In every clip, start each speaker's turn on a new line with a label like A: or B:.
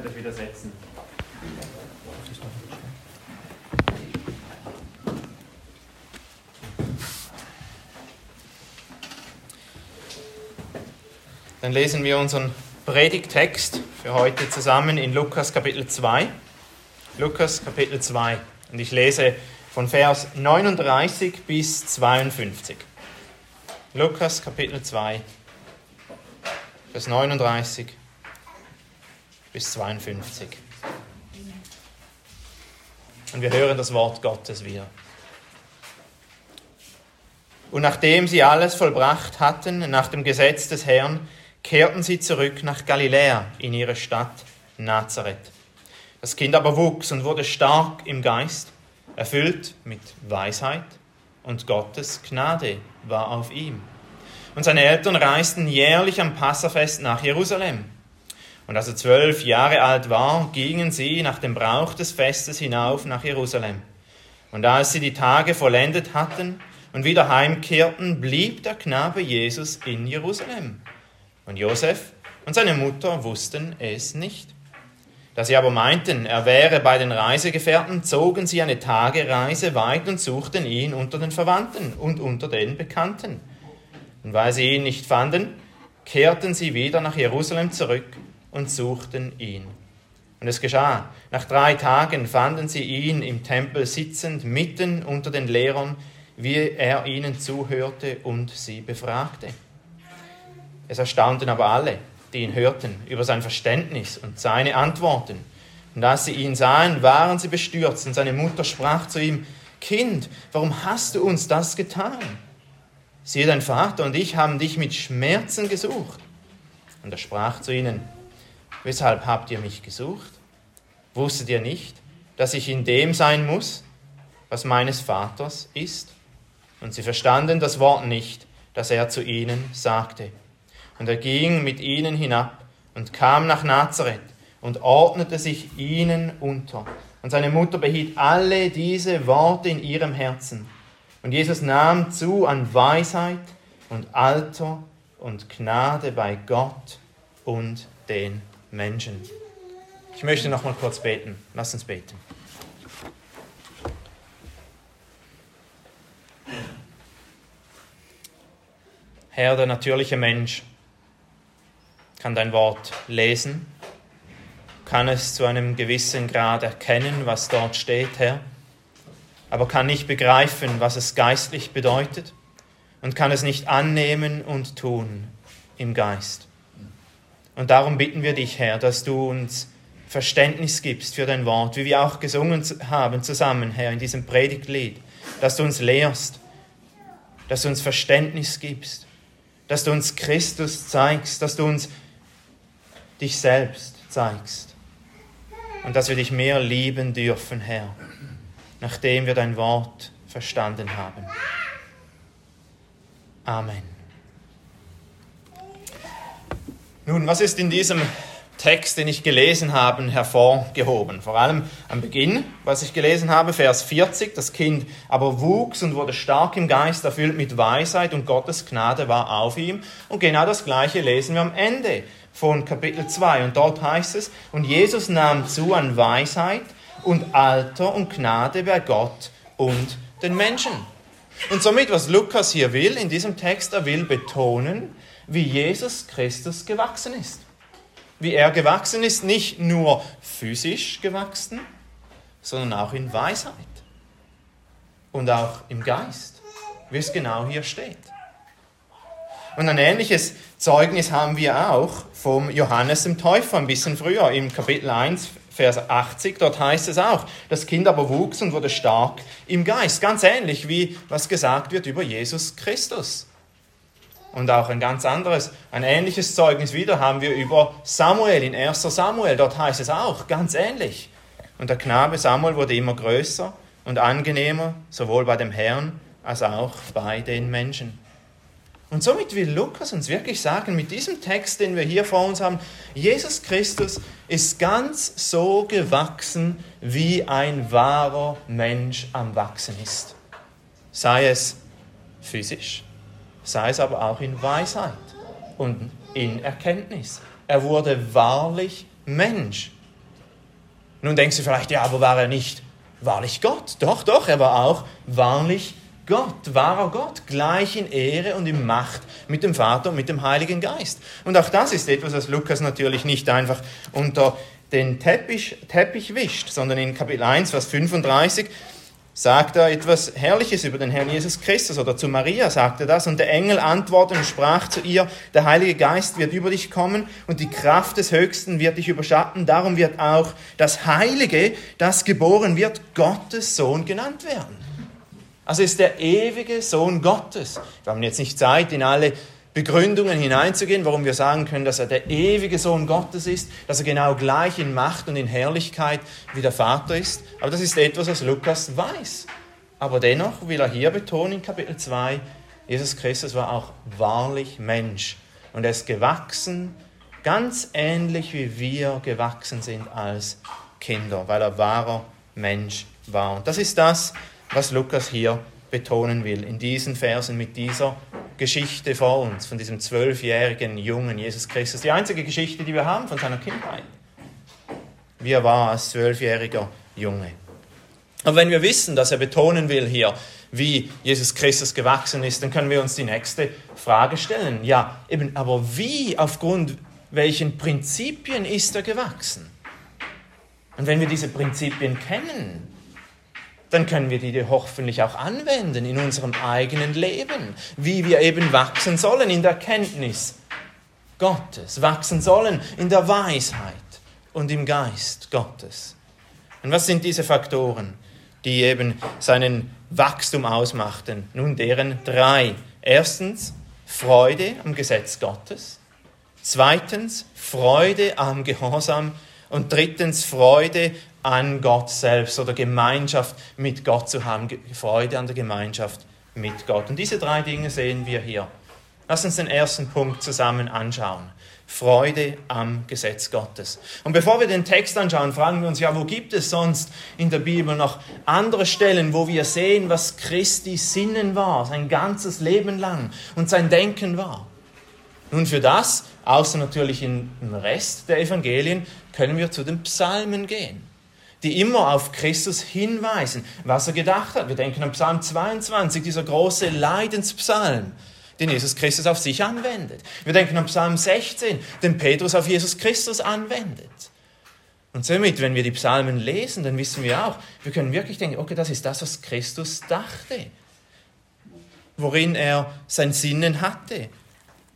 A: Könnt euch wieder setzen. Dann lesen wir unseren Predigtext für heute zusammen in Lukas Kapitel 2. Lukas Kapitel 2. Und ich lese von Vers 39 bis 52. Lukas Kapitel 2, Vers 39 bis 52. Und wir hören das Wort Gottes wieder. Und nachdem sie alles vollbracht hatten, nach dem Gesetz des Herrn, kehrten sie zurück nach Galiläa in ihre Stadt Nazareth. Das Kind aber wuchs und wurde stark im Geist, erfüllt mit Weisheit, und Gottes Gnade war auf ihm. Und seine Eltern reisten jährlich am Passafest nach Jerusalem. Und als er zwölf Jahre alt war, gingen sie nach dem Brauch des Festes hinauf nach Jerusalem. Und als sie die Tage vollendet hatten und wieder heimkehrten, blieb der Knabe Jesus in Jerusalem. Und Josef und seine Mutter wussten es nicht. Da sie aber meinten, er wäre bei den Reisegefährten, zogen sie eine Tagereise weit und suchten ihn unter den Verwandten und unter den Bekannten. Und weil sie ihn nicht fanden, kehrten sie wieder nach Jerusalem zurück und suchten ihn. Und es geschah, nach drei Tagen fanden sie ihn im Tempel sitzend, mitten unter den Lehrern, wie er ihnen zuhörte und sie befragte. Es erstaunten aber alle, die ihn hörten, über sein Verständnis und seine Antworten. Und als sie ihn sahen, waren sie bestürzt, und seine Mutter sprach zu ihm, Kind, warum hast du uns das getan? Siehe, dein Vater und ich haben dich mit Schmerzen gesucht. Und er sprach zu ihnen, Weshalb habt ihr mich gesucht? Wusstet ihr nicht, dass ich in dem sein muss, was meines Vaters ist? Und sie verstanden das Wort nicht, das er zu ihnen sagte. Und er ging mit ihnen hinab und kam nach Nazareth und ordnete sich ihnen unter. Und seine Mutter behielt alle diese Worte in ihrem Herzen. Und Jesus nahm zu an Weisheit und Alter und Gnade bei Gott und den Menschen. Ich möchte noch mal kurz beten. Lass uns beten. Herr, der natürliche Mensch kann dein Wort lesen, kann es zu einem gewissen Grad erkennen, was dort steht, Herr, aber kann nicht begreifen, was es geistlich bedeutet und kann es nicht annehmen und tun im Geist. Und darum bitten wir dich, Herr, dass du uns Verständnis gibst für dein Wort, wie wir auch gesungen haben zusammen, Herr, in diesem Predigtlied, dass du uns lehrst, dass du uns Verständnis gibst, dass du uns Christus zeigst, dass du uns dich selbst zeigst und dass wir dich mehr lieben dürfen, Herr, nachdem wir dein Wort verstanden haben. Amen. Nun, was ist in diesem Text, den ich gelesen habe, hervorgehoben? Vor allem am Beginn, was ich gelesen habe, Vers 40, das Kind aber wuchs und wurde stark im Geist, erfüllt mit Weisheit und Gottes Gnade war auf ihm. Und genau das Gleiche lesen wir am Ende von Kapitel 2. Und dort heißt es, und Jesus nahm zu an Weisheit und Alter und Gnade bei Gott und den Menschen. Und somit, was Lukas hier will in diesem Text, er will betonen, wie Jesus Christus gewachsen ist. Wie er gewachsen ist, nicht nur physisch gewachsen, sondern auch in Weisheit und auch im Geist, wie es genau hier steht. Und ein ähnliches Zeugnis haben wir auch vom Johannes dem Täufer ein bisschen früher, im Kapitel 1, Vers 80. Dort heißt es auch, das Kind aber wuchs und wurde stark im Geist. Ganz ähnlich wie was gesagt wird über Jesus Christus. Und auch ein ganz anderes, ein ähnliches Zeugnis wieder haben wir über Samuel in 1 Samuel. Dort heißt es auch ganz ähnlich. Und der Knabe Samuel wurde immer größer und angenehmer, sowohl bei dem Herrn als auch bei den Menschen. Und somit will Lukas uns wirklich sagen, mit diesem Text, den wir hier vor uns haben, Jesus Christus ist ganz so gewachsen, wie ein wahrer Mensch am Wachsen ist. Sei es physisch, sei es aber auch in Weisheit und in Erkenntnis. Er wurde wahrlich Mensch Nun denkst du vielleicht, ja, aber war er nicht wahrlich Gott? Doch, doch, er war auch wahrlich Gott, wahrer Gott, gleich in Ehre und in Macht mit dem Vater und mit dem Heiligen Geist. Und auch das ist etwas, was Lukas natürlich nicht einfach unter den Teppich, Teppich wischt, sondern in Kapitel 1, Vers 35 sagt er etwas Herrliches über den Herrn Jesus Christus oder zu Maria sagt er das und der Engel antwortete und sprach zu ihr, der Heilige Geist wird über dich kommen und die Kraft des Höchsten wird dich überschatten, darum wird auch das Heilige, das geboren wird, Gottes Sohn genannt werden. Also ist der ewige Sohn Gottes. Wir haben jetzt nicht Zeit, in alle Begründungen hineinzugehen, warum wir sagen können, dass er der ewige Sohn Gottes ist, dass er genau gleich in Macht und in Herrlichkeit wie der Vater ist. Aber das ist etwas, was Lukas weiß. Aber dennoch will er hier betonen in Kapitel 2, Jesus Christus war auch wahrlich Mensch und er ist gewachsen, ganz ähnlich wie wir gewachsen sind als Kinder, weil er wahrer Mensch war. Und das ist das, was Lukas hier betonen will, in diesen Versen mit dieser Geschichte vor uns, von diesem zwölfjährigen Jungen Jesus Christus. Die einzige Geschichte, die wir haben von seiner Kindheit. Wie er war als zwölfjähriger Junge. Aber wenn wir wissen, dass er betonen will hier, wie Jesus Christus gewachsen ist, dann können wir uns die nächste Frage stellen. Ja, eben, aber wie, aufgrund welchen Prinzipien ist er gewachsen? Und wenn wir diese Prinzipien kennen, dann können wir die hoffentlich auch anwenden in unserem eigenen Leben, wie wir eben wachsen sollen in der Kenntnis Gottes, wachsen sollen in der Weisheit und im Geist Gottes. Und was sind diese Faktoren, die eben seinen Wachstum ausmachten? Nun, deren drei. Erstens, Freude am Gesetz Gottes. Zweitens, Freude am Gehorsam. Und drittens, Freude an Gott selbst oder Gemeinschaft mit Gott zu haben, Freude an der Gemeinschaft mit Gott. Und diese drei Dinge sehen wir hier. Lass uns den ersten Punkt zusammen anschauen. Freude am Gesetz Gottes. Und bevor wir den Text anschauen, fragen wir uns ja, wo gibt es sonst in der Bibel noch andere Stellen, wo wir sehen, was Christi Sinnen war, sein ganzes Leben lang und sein Denken war. Nun für das, außer natürlich im Rest der Evangelien, können wir zu den Psalmen gehen die immer auf Christus hinweisen, was er gedacht hat. Wir denken an Psalm 22, dieser große Leidenspsalm, den Jesus Christus auf sich anwendet. Wir denken an Psalm 16, den Petrus auf Jesus Christus anwendet. Und somit, wenn wir die Psalmen lesen, dann wissen wir auch, wir können wirklich denken, okay, das ist das, was Christus dachte, worin er sein Sinnen hatte,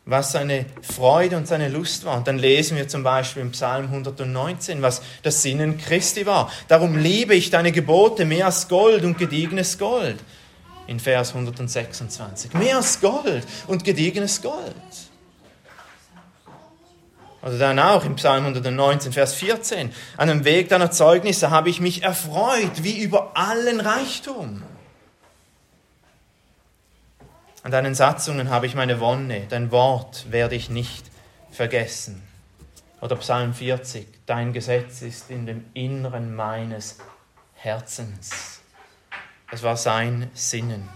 A: was seine Freude und seine Lust war. Und dann lesen wir zum Beispiel im Psalm 119, was das Sinnen Christi war. Darum liebe ich deine Gebote mehr als Gold und gediegenes Gold. In Vers 126. Mehr als Gold und gediegenes Gold. Oder dann auch im Psalm 119, Vers 14. An dem Weg deiner Zeugnisse habe ich mich erfreut, wie über allen Reichtum. An deinen Satzungen habe ich meine Wonne, dein Wort werde ich nicht vergessen. Oder Psalm 40, dein Gesetz ist in dem Inneren meines Herzens. Das war sein Sinnen.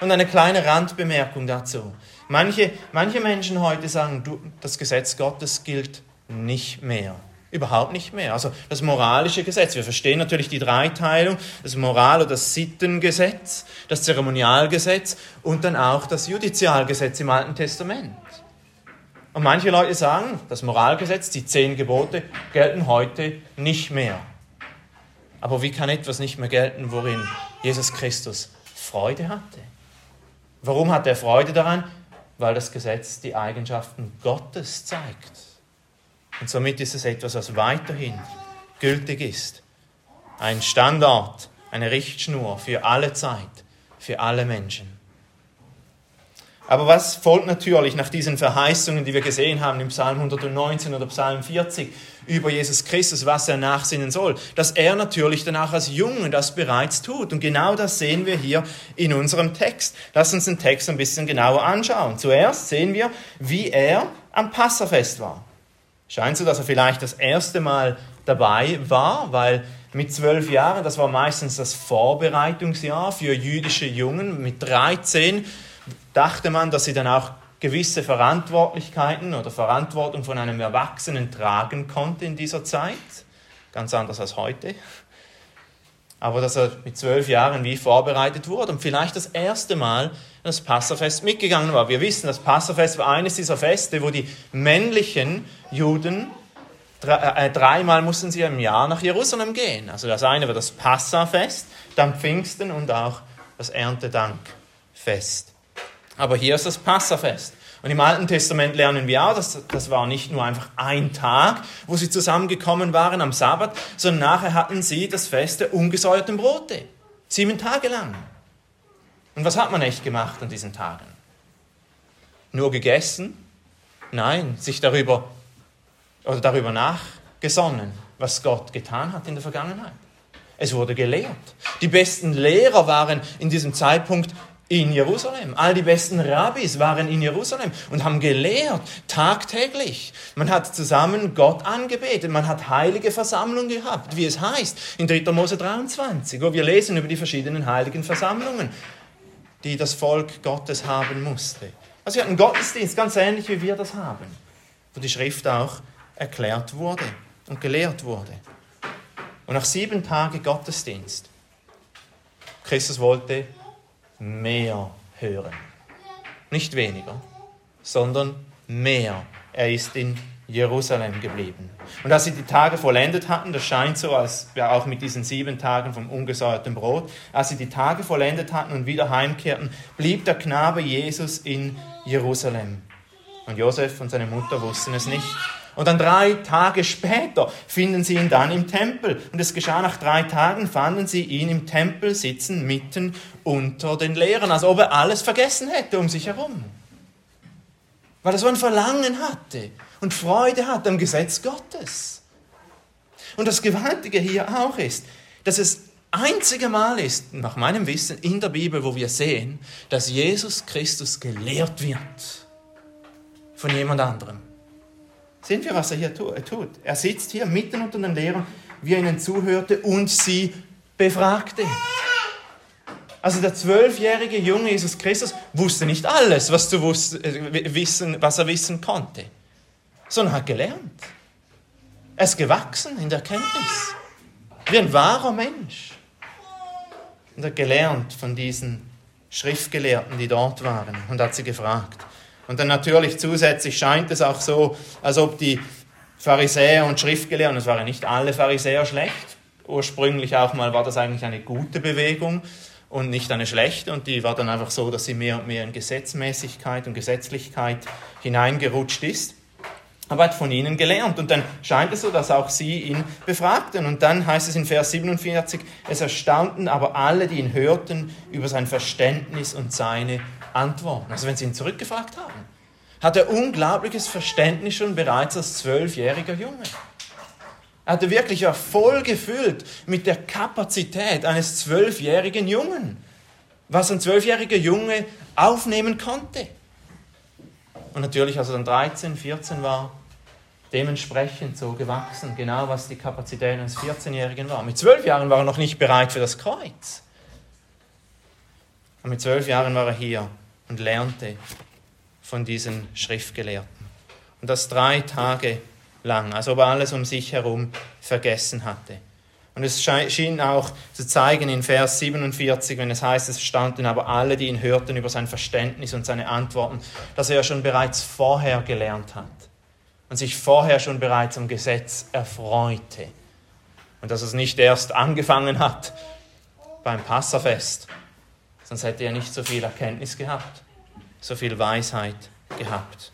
A: Und eine kleine Randbemerkung dazu. Manche, manche Menschen heute sagen, du, das Gesetz Gottes gilt nicht mehr. Überhaupt nicht mehr. Also das moralische Gesetz. Wir verstehen natürlich die Dreiteilung, das Moral- oder das Sittengesetz, das Zeremonialgesetz und dann auch das Judizialgesetz im Alten Testament. Und manche Leute sagen, das Moralgesetz, die zehn Gebote gelten heute nicht mehr. Aber wie kann etwas nicht mehr gelten, worin Jesus Christus Freude hatte? Warum hat er Freude daran? Weil das Gesetz die Eigenschaften Gottes zeigt. Und somit ist es etwas, was weiterhin gültig ist. Ein Standard, eine Richtschnur für alle Zeit, für alle Menschen. Aber was folgt natürlich nach diesen Verheißungen, die wir gesehen haben im Psalm 119 oder Psalm 40 über Jesus Christus, was er nachsinnen soll? Dass er natürlich danach als Junge das bereits tut. Und genau das sehen wir hier in unserem Text. Lass uns den Text ein bisschen genauer anschauen. Zuerst sehen wir, wie er am Passafest war. Scheint so, dass er vielleicht das erste Mal dabei war, weil mit zwölf Jahren, das war meistens das Vorbereitungsjahr für jüdische Jungen, mit 13 dachte man, dass sie dann auch gewisse Verantwortlichkeiten oder Verantwortung von einem Erwachsenen tragen konnte in dieser Zeit. ganz anders als heute. Aber dass er mit zwölf Jahren wie vorbereitet wurde und vielleicht das erste Mal das Passafest mitgegangen war. Wir wissen, das Passafest war eines dieser Feste, wo die männlichen Juden äh, äh, dreimal mussten sie im Jahr nach Jerusalem gehen. Also das eine war das Passafest, dann Pfingsten und auch das Erntedankfest. Aber hier ist das Passafest. Und im Alten Testament lernen wir auch, dass das war nicht nur einfach ein Tag, wo sie zusammengekommen waren am Sabbat, sondern nachher hatten sie das Fest der ungesäuerten Brote. Sieben Tage lang. Und was hat man echt gemacht an diesen Tagen? Nur gegessen? Nein, sich darüber oder darüber nachgesonnen, was Gott getan hat in der Vergangenheit. Es wurde gelehrt. Die besten Lehrer waren in diesem Zeitpunkt in Jerusalem. All die besten Rabbis waren in Jerusalem und haben gelehrt, tagtäglich. Man hat zusammen Gott angebetet, man hat heilige Versammlungen gehabt, wie es heißt in 3. Mose 23, wo wir lesen über die verschiedenen heiligen Versammlungen, die das Volk Gottes haben musste. Also wir hatten Gottesdienst, ganz ähnlich wie wir das haben, wo die Schrift auch erklärt wurde und gelehrt wurde. Und nach sieben Tagen Gottesdienst, Christus wollte mehr hören. Nicht weniger, sondern mehr. Er ist in Jerusalem geblieben. Und als sie die Tage vollendet hatten, das scheint so, als ja auch mit diesen sieben Tagen vom ungesäuerten Brot, als sie die Tage vollendet hatten und wieder heimkehrten, blieb der Knabe Jesus in Jerusalem. Und Josef und seine Mutter wussten es nicht. Und dann drei Tage später finden sie ihn dann im Tempel. Und es geschah nach drei Tagen, fanden sie ihn im Tempel sitzen, mitten unter den Lehrern, als ob er alles vergessen hätte um sich herum. Weil er so ein Verlangen hatte und Freude hat am Gesetz Gottes. Und das Gewaltige hier auch ist, dass es einzige Mal ist, nach meinem Wissen, in der Bibel, wo wir sehen, dass Jesus Christus gelehrt wird von jemand anderem. Sehen wir, was er hier tut. Er sitzt hier mitten unter den Lehrern, wie er ihnen zuhörte und sie befragte. Also der zwölfjährige junge Jesus Christus wusste nicht alles, was, zu äh, wissen, was er wissen konnte, sondern hat gelernt. Er ist gewachsen in der Kenntnis, wie ein wahrer Mensch. Und er hat gelernt von diesen Schriftgelehrten, die dort waren, und hat sie gefragt. Und dann natürlich zusätzlich scheint es auch so, als ob die Pharisäer und Schriftgelehrten, es waren nicht alle Pharisäer schlecht, ursprünglich auch mal war das eigentlich eine gute Bewegung und nicht eine schlechte und die war dann einfach so, dass sie mehr und mehr in Gesetzmäßigkeit und Gesetzlichkeit hineingerutscht ist. Aber er hat von ihnen gelernt und dann scheint es so, dass auch sie ihn befragten. Und dann heißt es in Vers 47, es erstaunten aber alle, die ihn hörten, über sein Verständnis und seine antworten. Also wenn sie ihn zurückgefragt haben, hat er unglaubliches Verständnis schon bereits als zwölfjähriger Junge. Er hatte wirklich ja voll gefüllt mit der Kapazität eines zwölfjährigen Jungen, was ein zwölfjähriger Junge aufnehmen konnte. Und natürlich, als er dann 13, 14 war, dementsprechend so gewachsen, genau was die Kapazität eines 14-Jährigen war. Mit zwölf Jahren war er noch nicht bereit für das Kreuz. Und mit zwölf Jahren war er hier und lernte von diesen Schriftgelehrten. Und das drei Tage lang, als ob er alles um sich herum vergessen hatte. Und es schien auch zu zeigen in Vers 47, wenn es heißt, es standen aber alle, die ihn hörten, über sein Verständnis und seine Antworten, dass er schon bereits vorher gelernt hat und sich vorher schon bereits am Gesetz erfreute. Und dass es nicht erst angefangen hat beim Passafest, sonst hätte er nicht so viel Erkenntnis gehabt, so viel Weisheit gehabt.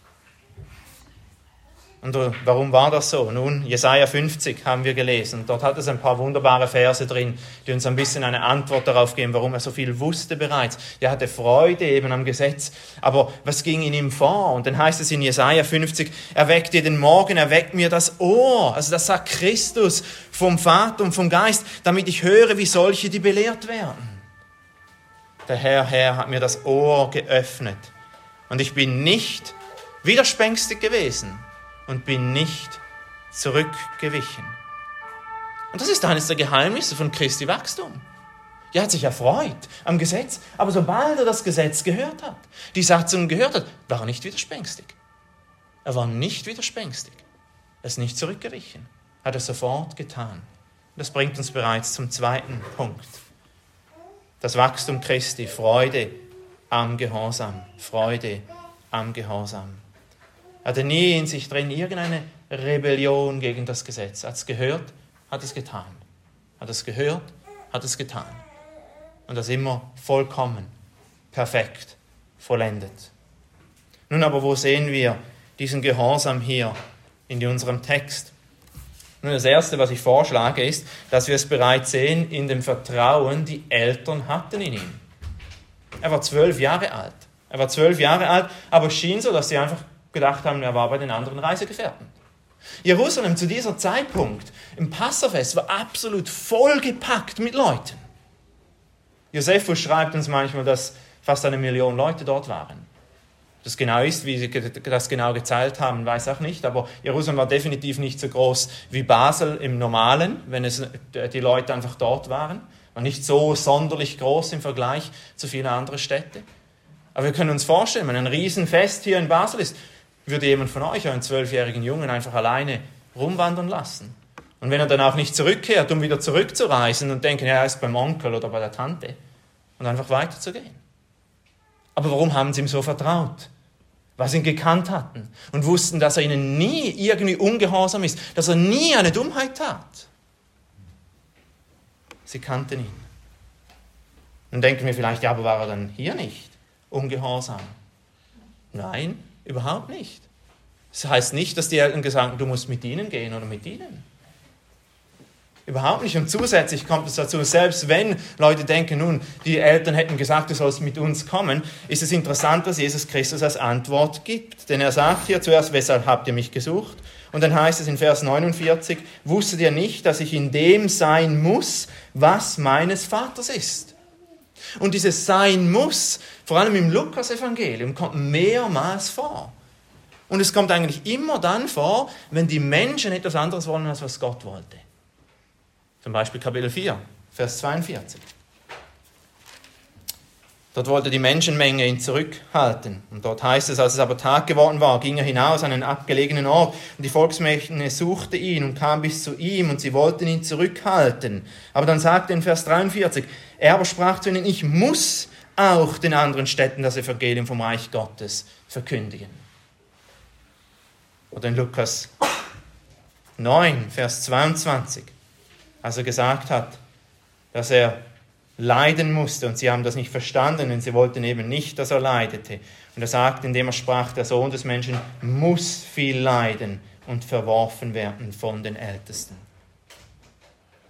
A: Und warum war das so? Nun, Jesaja 50 haben wir gelesen. Dort hat es ein paar wunderbare Verse drin, die uns ein bisschen eine Antwort darauf geben, warum er so viel wusste bereits. Er hatte Freude eben am Gesetz. Aber was ging in ihm vor? Und dann heißt es in Jesaja 50, er weckt dir den Morgen, er weckt mir das Ohr. Also das sagt Christus vom Vater und vom Geist, damit ich höre, wie solche, die belehrt werden. Der Herr, Herr hat mir das Ohr geöffnet. Und ich bin nicht widerspenstig gewesen und bin nicht zurückgewichen. Und das ist eines der Geheimnisse von Christi Wachstum. Er hat sich erfreut am Gesetz, aber sobald er das Gesetz gehört hat, die Satzung gehört hat, war er nicht widerspenstig. Er war nicht widerspenstig. Er ist nicht zurückgewichen. Hat er sofort getan. Das bringt uns bereits zum zweiten Punkt. Das Wachstum Christi, Freude am Gehorsam, Freude am Gehorsam. Er hatte nie in sich drin irgendeine Rebellion gegen das Gesetz. Hat es gehört, hat es getan. Hat es gehört, hat es getan. Und das immer vollkommen, perfekt, vollendet. Nun aber, wo sehen wir diesen Gehorsam hier in unserem Text? Nun, das Erste, was ich vorschlage, ist, dass wir es bereits sehen in dem Vertrauen, die Eltern hatten in ihm. Er war zwölf Jahre alt. Er war zwölf Jahre alt, aber es schien so, dass sie einfach gedacht haben, er war bei den anderen Reisegefährten. Jerusalem zu dieser Zeitpunkt im Passafest war absolut vollgepackt mit Leuten. Josephus schreibt uns manchmal, dass fast eine Million Leute dort waren. Das genau ist, wie sie das genau gezahlt haben, weiß auch nicht. Aber Jerusalem war definitiv nicht so groß wie Basel im Normalen, wenn es äh, die Leute einfach dort waren. War nicht so sonderlich groß im Vergleich zu vielen anderen Städten. Aber wir können uns vorstellen, wenn ein Riesenfest hier in Basel ist, würde jemand von euch einen zwölfjährigen Jungen einfach alleine rumwandern lassen. Und wenn er dann auch nicht zurückkehrt, um wieder zurückzureisen und denken, ja, er ist beim Onkel oder bei der Tante und einfach weiterzugehen. Aber warum haben sie ihm so vertraut? Weil sie ihn gekannt hatten und wussten, dass er ihnen nie irgendwie ungehorsam ist, dass er nie eine Dummheit tat. Sie kannten ihn. Dann denken wir vielleicht, ja, aber war er dann hier nicht ungehorsam? Nein, überhaupt nicht. Das heißt nicht, dass die Eltern gesagt haben, du musst mit ihnen gehen oder mit ihnen. Überhaupt nicht. Und zusätzlich kommt es dazu, selbst wenn Leute denken, nun, die Eltern hätten gesagt, du sollst mit uns kommen, ist es interessant, dass Jesus Christus als Antwort gibt. Denn er sagt hier zuerst, weshalb habt ihr mich gesucht? Und dann heißt es in Vers 49, wusstet ihr nicht, dass ich in dem sein muss, was meines Vaters ist? Und dieses Sein muss, vor allem im Lukas-Evangelium, kommt mehrmals vor. Und es kommt eigentlich immer dann vor, wenn die Menschen etwas anderes wollen, als was Gott wollte. Zum Beispiel Kapitel 4, Vers 42. Dort wollte die Menschenmenge ihn zurückhalten. Und dort heißt es, als es aber Tag geworden war, ging er hinaus an einen abgelegenen Ort. Und die Volksmenge suchte ihn und kam bis zu ihm und sie wollten ihn zurückhalten. Aber dann sagte in Vers 43, er aber sprach zu ihnen, ich muss auch den anderen Städten das Evangelium vom Reich Gottes verkündigen. Oder in Lukas 9, Vers 22 als er gesagt hat, dass er leiden musste und sie haben das nicht verstanden und sie wollten eben nicht, dass er leidete. Und er sagt, indem er sprach, der Sohn des Menschen muss viel leiden und verworfen werden von den Ältesten.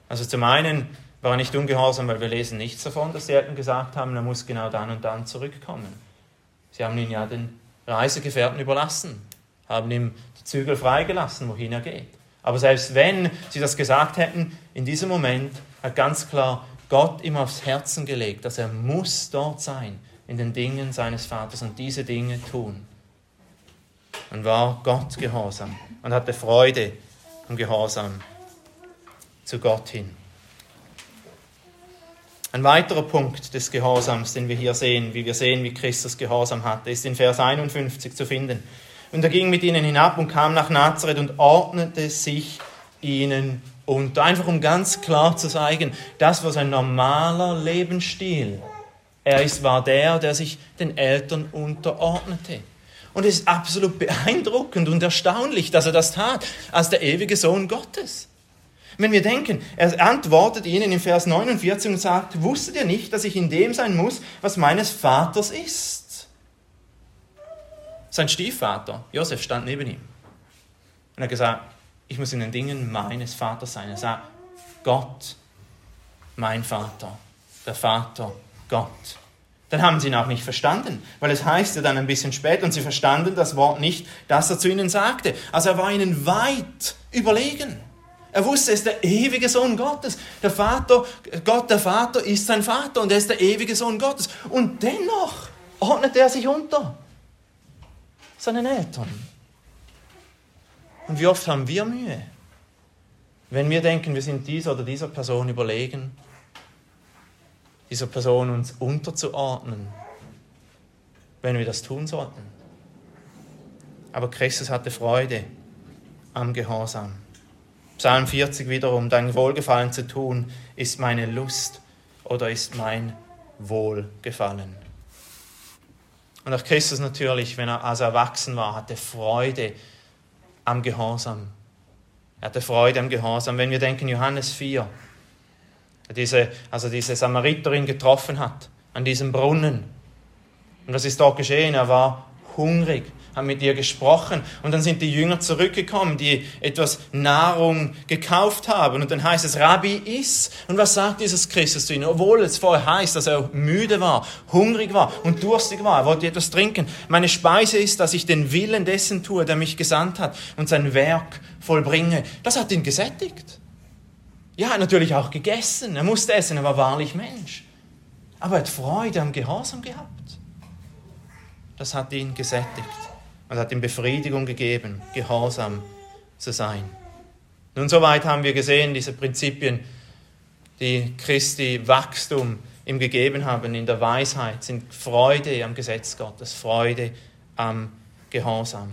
A: Also zum einen war er nicht ungehorsam, weil wir lesen nichts davon, dass die Eltern gesagt haben, er muss genau dann und dann zurückkommen. Sie haben ihn ja den Reisegefährten überlassen, haben ihm die Zügel freigelassen, wohin er geht. Aber selbst wenn sie das gesagt hätten, in diesem Moment hat ganz klar Gott ihm aufs Herzen gelegt, dass er muss dort sein in den Dingen seines Vaters und diese Dinge tun. Und war Gott gehorsam und hatte Freude am Gehorsam zu Gott hin. Ein weiterer Punkt des Gehorsams, den wir hier sehen, wie wir sehen, wie Christus Gehorsam hatte, ist in Vers 51 zu finden. Und er ging mit ihnen hinab und kam nach Nazareth und ordnete sich ihnen unter. Einfach um ganz klar zu zeigen, das war sein normaler Lebensstil. Er ist, war der, der sich den Eltern unterordnete. Und es ist absolut beeindruckend und erstaunlich, dass er das tat, als der ewige Sohn Gottes. Wenn wir denken, er antwortet ihnen in Vers 49 und sagt, wusstet ihr nicht, dass ich in dem sein muss, was meines Vaters ist? Sein Stiefvater, Josef, stand neben ihm und hat gesagt, ich muss in den Dingen meines Vaters sein. Er sagt, Gott, mein Vater, der Vater, Gott. Dann haben sie ihn auch nicht verstanden, weil es heißt ja dann ein bisschen später, und sie verstanden das Wort nicht, das er zu ihnen sagte. Also er war ihnen weit überlegen. Er wusste, er ist der ewige Sohn Gottes. Der Vater, Gott, der Vater ist sein Vater und er ist der ewige Sohn Gottes. Und dennoch ordnet er sich unter seinen Eltern. Und wie oft haben wir Mühe, wenn wir denken, wir sind dieser oder dieser Person überlegen, dieser Person uns unterzuordnen, wenn wir das tun sollten. Aber Christus hatte Freude am Gehorsam. Psalm 40 wiederum, dein Wohlgefallen zu tun, ist meine Lust oder ist mein Wohlgefallen. Und auch Christus natürlich, wenn er als erwachsen war, hatte Freude am Gehorsam. Er hatte Freude am Gehorsam. Wenn wir denken, Johannes 4, diese, also diese Samariterin getroffen hat, an diesem Brunnen. Und was ist dort geschehen? Er war hungrig haben mit ihr gesprochen und dann sind die Jünger zurückgekommen, die etwas Nahrung gekauft haben und dann heißt es, Rabbi, iss. Und was sagt dieses Christus zu ihnen? Obwohl es vorher heißt, dass er müde war, hungrig war und durstig war, er wollte etwas trinken. Meine Speise ist, dass ich den Willen dessen tue, der mich gesandt hat und sein Werk vollbringe. Das hat ihn gesättigt. Ja, er hat natürlich auch gegessen. Er musste essen, er war wahrlich Mensch. Aber er hat Freude am Gehorsam gehabt. Das hat ihn gesättigt und hat ihm Befriedigung gegeben, gehorsam zu sein. Nun, soweit haben wir gesehen, diese Prinzipien, die Christi Wachstum ihm gegeben haben in der Weisheit, sind Freude am Gesetz Gottes, Freude am Gehorsam.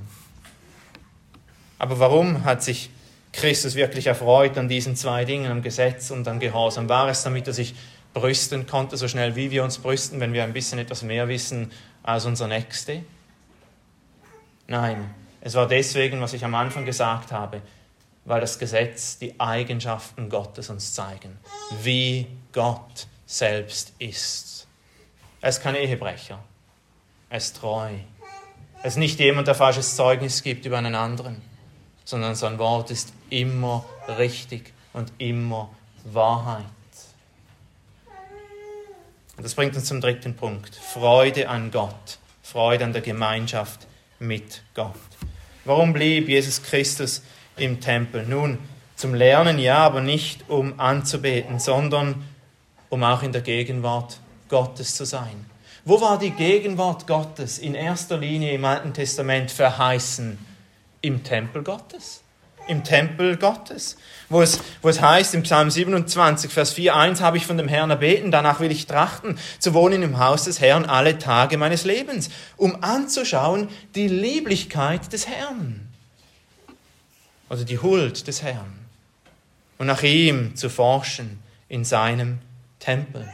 A: Aber warum hat sich Christus wirklich erfreut an diesen zwei Dingen, am Gesetz und am Gehorsam? War es, damit er sich brüsten konnte, so schnell wie wir uns brüsten, wenn wir ein bisschen etwas mehr wissen als unser Nächste? Nein, es war deswegen, was ich am Anfang gesagt habe, weil das Gesetz die Eigenschaften Gottes uns zeigen, wie Gott selbst ist. Er ist kein Ehebrecher, er ist treu. Er ist nicht jemand, der falsches Zeugnis gibt über einen anderen, sondern sein Wort ist immer richtig und immer Wahrheit. Und das bringt uns zum dritten Punkt. Freude an Gott, Freude an der Gemeinschaft mit Gott. Warum blieb Jesus Christus im Tempel? Nun, zum Lernen ja, aber nicht um anzubeten, sondern um auch in der Gegenwart Gottes zu sein. Wo war die Gegenwart Gottes in erster Linie im Alten Testament verheißen? Im Tempel Gottes im Tempel Gottes, wo es, wo es heißt im Psalm 27, Vers 4, eins habe ich von dem Herrn erbeten, danach will ich trachten, zu wohnen im Haus des Herrn alle Tage meines Lebens, um anzuschauen die Lieblichkeit des Herrn, also die Huld des Herrn, und nach ihm zu forschen in seinem Tempel.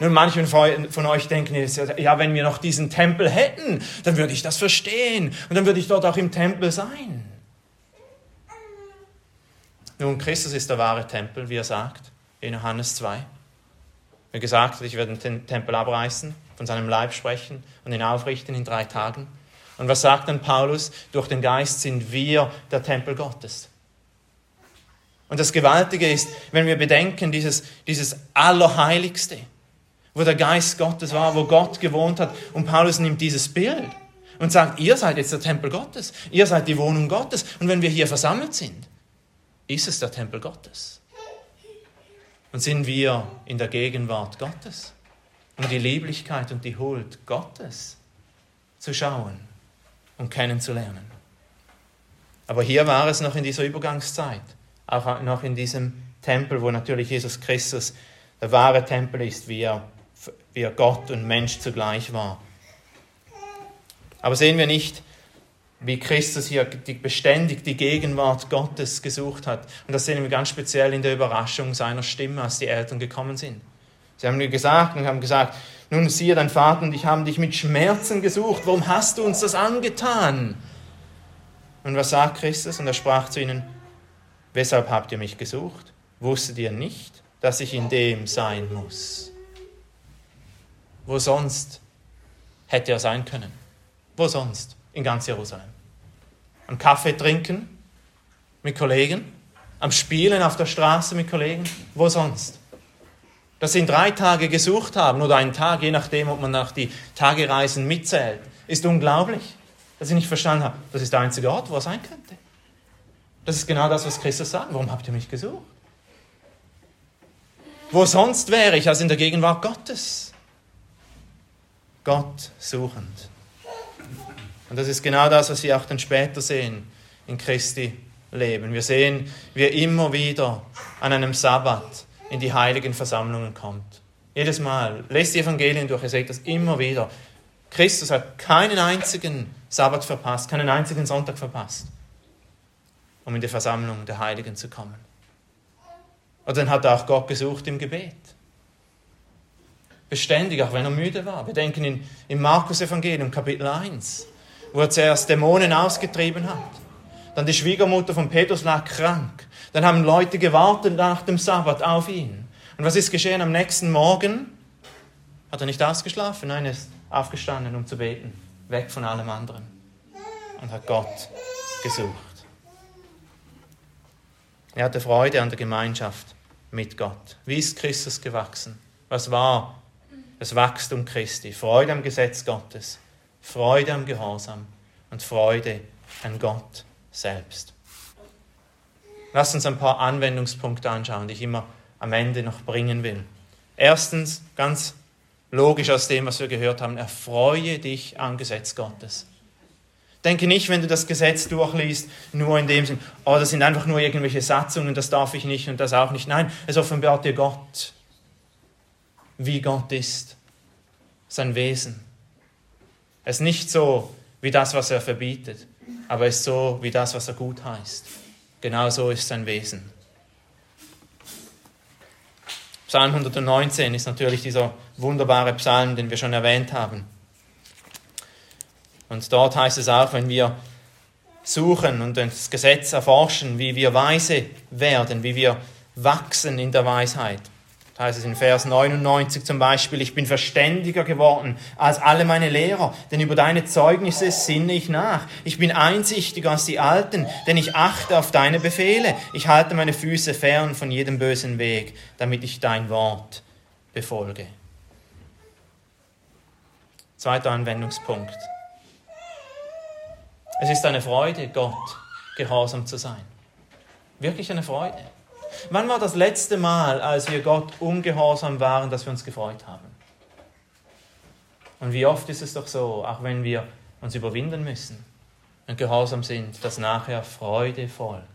A: Nun, manche von euch denken jetzt, ja, wenn wir noch diesen Tempel hätten, dann würde ich das verstehen und dann würde ich dort auch im Tempel sein. Nun, Christus ist der wahre Tempel, wie er sagt, in Johannes 2. Er gesagt hat, ich werde den Tempel abreißen, von seinem Leib sprechen und ihn aufrichten in drei Tagen. Und was sagt dann Paulus? Durch den Geist sind wir der Tempel Gottes. Und das Gewaltige ist, wenn wir bedenken, dieses, dieses Allerheiligste, wo der Geist Gottes war, wo Gott gewohnt hat, und Paulus nimmt dieses Bild und sagt, ihr seid jetzt der Tempel Gottes, ihr seid die Wohnung Gottes. Und wenn wir hier versammelt sind, ist es der Tempel Gottes. Und sind wir in der Gegenwart Gottes, um die Lieblichkeit und die Huld Gottes zu schauen und kennenzulernen. Aber hier war es noch in dieser Übergangszeit, auch noch in diesem Tempel, wo natürlich Jesus Christus der wahre Tempel ist, wie er, wie er Gott und Mensch zugleich war. Aber sehen wir nicht, wie Christus hier die, beständig die Gegenwart Gottes gesucht hat. Und das sehen wir ganz speziell in der Überraschung seiner Stimme, als die Eltern gekommen sind. Sie haben mir gesagt und haben gesagt, nun siehe, dein Vater und ich haben dich mit Schmerzen gesucht. Warum hast du uns das angetan? Und was sagt Christus? Und er sprach zu ihnen, weshalb habt ihr mich gesucht? Wusstet ihr nicht, dass ich in dem sein muss? Wo sonst hätte er sein können? Wo sonst? In ganz Jerusalem am Kaffee trinken mit Kollegen, am Spielen auf der Straße mit Kollegen, wo sonst? Dass sie in drei Tage gesucht haben oder einen Tag, je nachdem, ob man nach die Tagereisen mitzählt, ist unglaublich. Dass sie nicht verstanden haben, das ist der einzige Ort, wo er sein könnte. Das ist genau das, was Christus sagt. Warum habt ihr mich gesucht? Wo sonst wäre ich als in der Gegenwart Gottes? Gott suchend. Und das ist genau das, was wir auch dann später sehen in Christi Leben. Wir sehen, wie er immer wieder an einem Sabbat in die heiligen Versammlungen kommt. Jedes Mal. Lest die Evangelien durch, ihr seht das immer wieder. Christus hat keinen einzigen Sabbat verpasst, keinen einzigen Sonntag verpasst, um in die Versammlung der Heiligen zu kommen. Und dann hat er auch Gott gesucht im Gebet. Beständig, auch wenn er müde war. Wir denken in, im Markus-Evangelium, Kapitel 1, wo er zuerst Dämonen ausgetrieben hat. Dann die Schwiegermutter von Petrus lag krank. Dann haben Leute gewartet nach dem Sabbat auf ihn. Und was ist geschehen am nächsten Morgen? Hat er nicht ausgeschlafen? Nein, er ist aufgestanden, um zu beten. Weg von allem anderen. Und hat Gott gesucht. Er hatte Freude an der Gemeinschaft mit Gott. Wie ist Christus gewachsen? Was war das Wachstum Christi? Freude am Gesetz Gottes, Freude am Gehorsam und Freude an Gott selbst. Lass uns ein paar Anwendungspunkte anschauen, die ich immer am Ende noch bringen will. Erstens, ganz logisch aus dem, was wir gehört haben, erfreue dich am Gesetz Gottes. Denke nicht, wenn du das Gesetz durchliest, nur in dem Sinn, oh, das sind einfach nur irgendwelche Satzungen, das darf ich nicht und das auch nicht. Nein, es offenbart dir Gott, wie Gott ist, sein Wesen. Es ist nicht so wie das, was er verbietet, aber es ist so wie das, was er gut heißt. Genau so ist sein Wesen. Psalm 119 ist natürlich dieser wunderbare Psalm, den wir schon erwähnt haben. Und dort heißt es auch, wenn wir suchen und das Gesetz erforschen, wie wir weise werden, wie wir wachsen in der Weisheit. Heißt es in Vers 99 zum Beispiel, ich bin verständiger geworden als alle meine Lehrer, denn über deine Zeugnisse sinne ich nach. Ich bin einsichtiger als die Alten, denn ich achte auf deine Befehle. Ich halte meine Füße fern von jedem bösen Weg, damit ich dein Wort befolge. Zweiter Anwendungspunkt. Es ist eine Freude, Gott gehorsam zu sein. Wirklich eine Freude. Wann war das letzte Mal, als wir Gott ungehorsam waren, dass wir uns gefreut haben? Und wie oft ist es doch so, auch wenn wir uns überwinden müssen und gehorsam sind, dass nachher Freude folgt.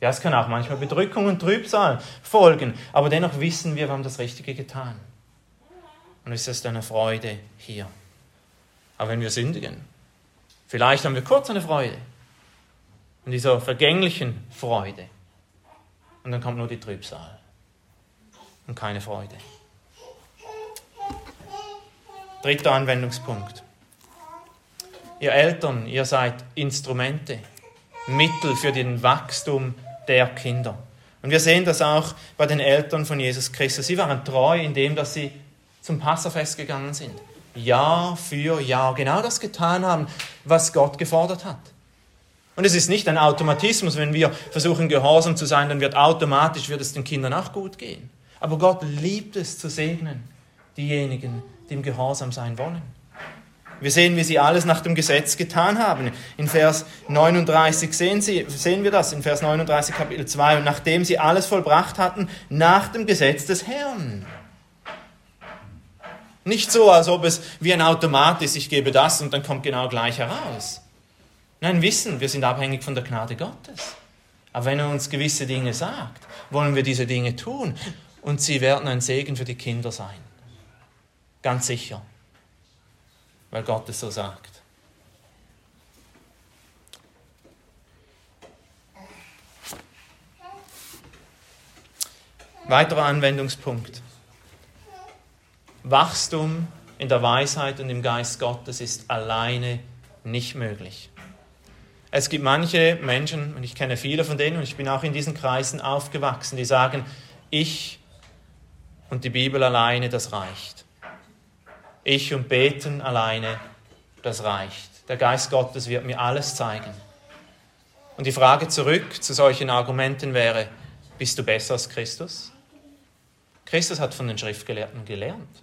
A: Ja, es kann auch manchmal Bedrückung und Trübsal folgen, aber dennoch wissen wir, wir haben das Richtige getan. Und es ist eine Freude hier. Aber wenn wir sündigen, Vielleicht haben wir kurz eine Freude. In dieser vergänglichen Freude. Und dann kommt nur die Trübsal. Und keine Freude. Dritter Anwendungspunkt. Ihr Eltern, ihr seid Instrumente, Mittel für den Wachstum der Kinder. Und wir sehen das auch bei den Eltern von Jesus Christus. Sie waren treu in dem, dass sie zum Passafest gegangen sind. Jahr für Jahr genau das getan haben, was Gott gefordert hat. Und es ist nicht ein Automatismus, wenn wir versuchen gehorsam zu sein, dann wird automatisch wird es den Kindern auch gut gehen. Aber Gott liebt es zu segnen, diejenigen, die im Gehorsam sein wollen. Wir sehen, wie sie alles nach dem Gesetz getan haben. In Vers 39 sehen, sie, sehen wir das, in Vers 39 Kapitel 2. Und nachdem sie alles vollbracht hatten, nach dem Gesetz des Herrn. Nicht so, als ob es wie ein Automat ist, ich gebe das und dann kommt genau gleich heraus. Nein, wissen, wir sind abhängig von der Gnade Gottes. Aber wenn er uns gewisse Dinge sagt, wollen wir diese Dinge tun und sie werden ein Segen für die Kinder sein. Ganz sicher, weil Gott es so sagt. Weiterer Anwendungspunkt. Wachstum in der Weisheit und im Geist Gottes ist alleine nicht möglich. Es gibt manche Menschen, und ich kenne viele von denen, und ich bin auch in diesen Kreisen aufgewachsen, die sagen, ich und die Bibel alleine, das reicht. Ich und Beten alleine, das reicht. Der Geist Gottes wird mir alles zeigen. Und die Frage zurück zu solchen Argumenten wäre, bist du besser als Christus? Christus hat von den Schriftgelehrten gelernt.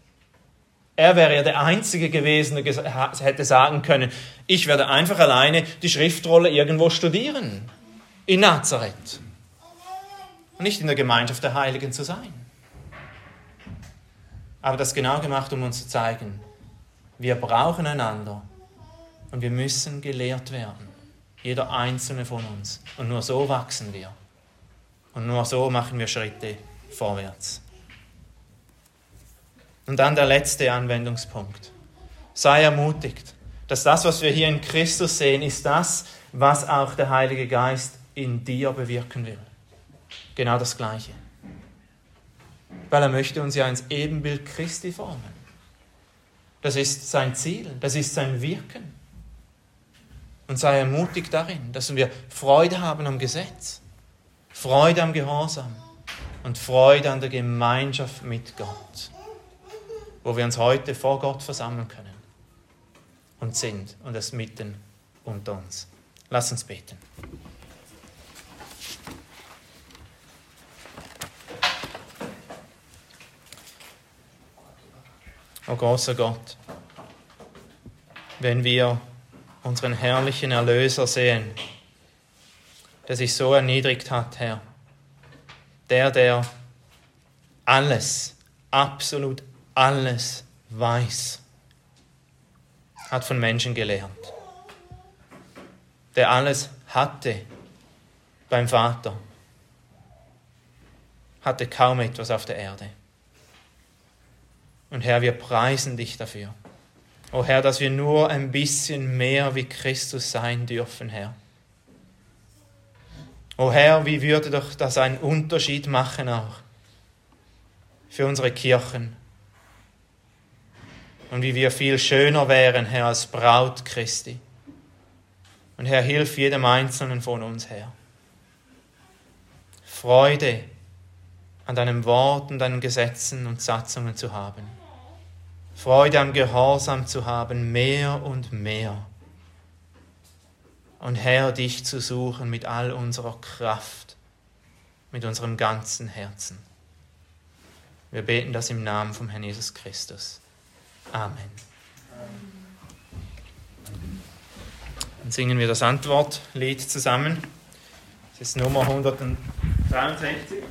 A: Er wäre ja der Einzige gewesen, der hätte sagen können, ich werde einfach alleine die Schriftrolle irgendwo studieren. In Nazareth. Und nicht in der Gemeinschaft der Heiligen zu sein. Aber das genau gemacht, um uns zu zeigen, wir brauchen einander und wir müssen gelehrt werden. Jeder einzelne von uns. Und nur so wachsen wir. Und nur so machen wir Schritte vorwärts. Und dann der letzte Anwendungspunkt. Sei ermutigt, dass das, was wir hier in Christus sehen, ist das, was auch der Heilige Geist in dir bewirken will. Genau das Gleiche. weil er möchte uns ja ins Ebenbild Christi formen. Das ist sein Ziel, das ist sein Wirken. Und sei ermutigt darin, dass wir Freude haben am Gesetz, Freude am Gehorsam und Freude an der Gemeinschaft mit Gott, wo wir uns heute vor Gott versammeln können und sind und es mitten unter uns. Lass uns beten. O großer Gott, wenn wir unseren herrlichen Erlöser sehen, der sich so erniedrigt hat, Herr, der, der alles, absolut alles weiß, hat von Menschen gelernt, der alles hatte beim Vater, hatte kaum etwas auf der Erde. Und Herr, wir preisen dich dafür. O oh Herr, dass wir nur ein bisschen mehr wie Christus sein dürfen, Herr. O oh Herr, wie würde doch das einen Unterschied machen auch für unsere Kirchen. Und wie wir viel schöner wären, Herr, als Braut Christi. Und Herr, hilf jedem Einzelnen von uns, Herr. Freude an deinem Wort und deinen Gesetzen und Satzungen zu haben. Freude am Gehorsam zu haben, mehr und mehr. Und Herr, dich zu suchen mit all unserer Kraft, mit unserem ganzen Herzen. Wir beten das im Namen vom Herrn Jesus Christus. Amen. Dann singen wir das Antwortlied zusammen. Das ist Nummer 163.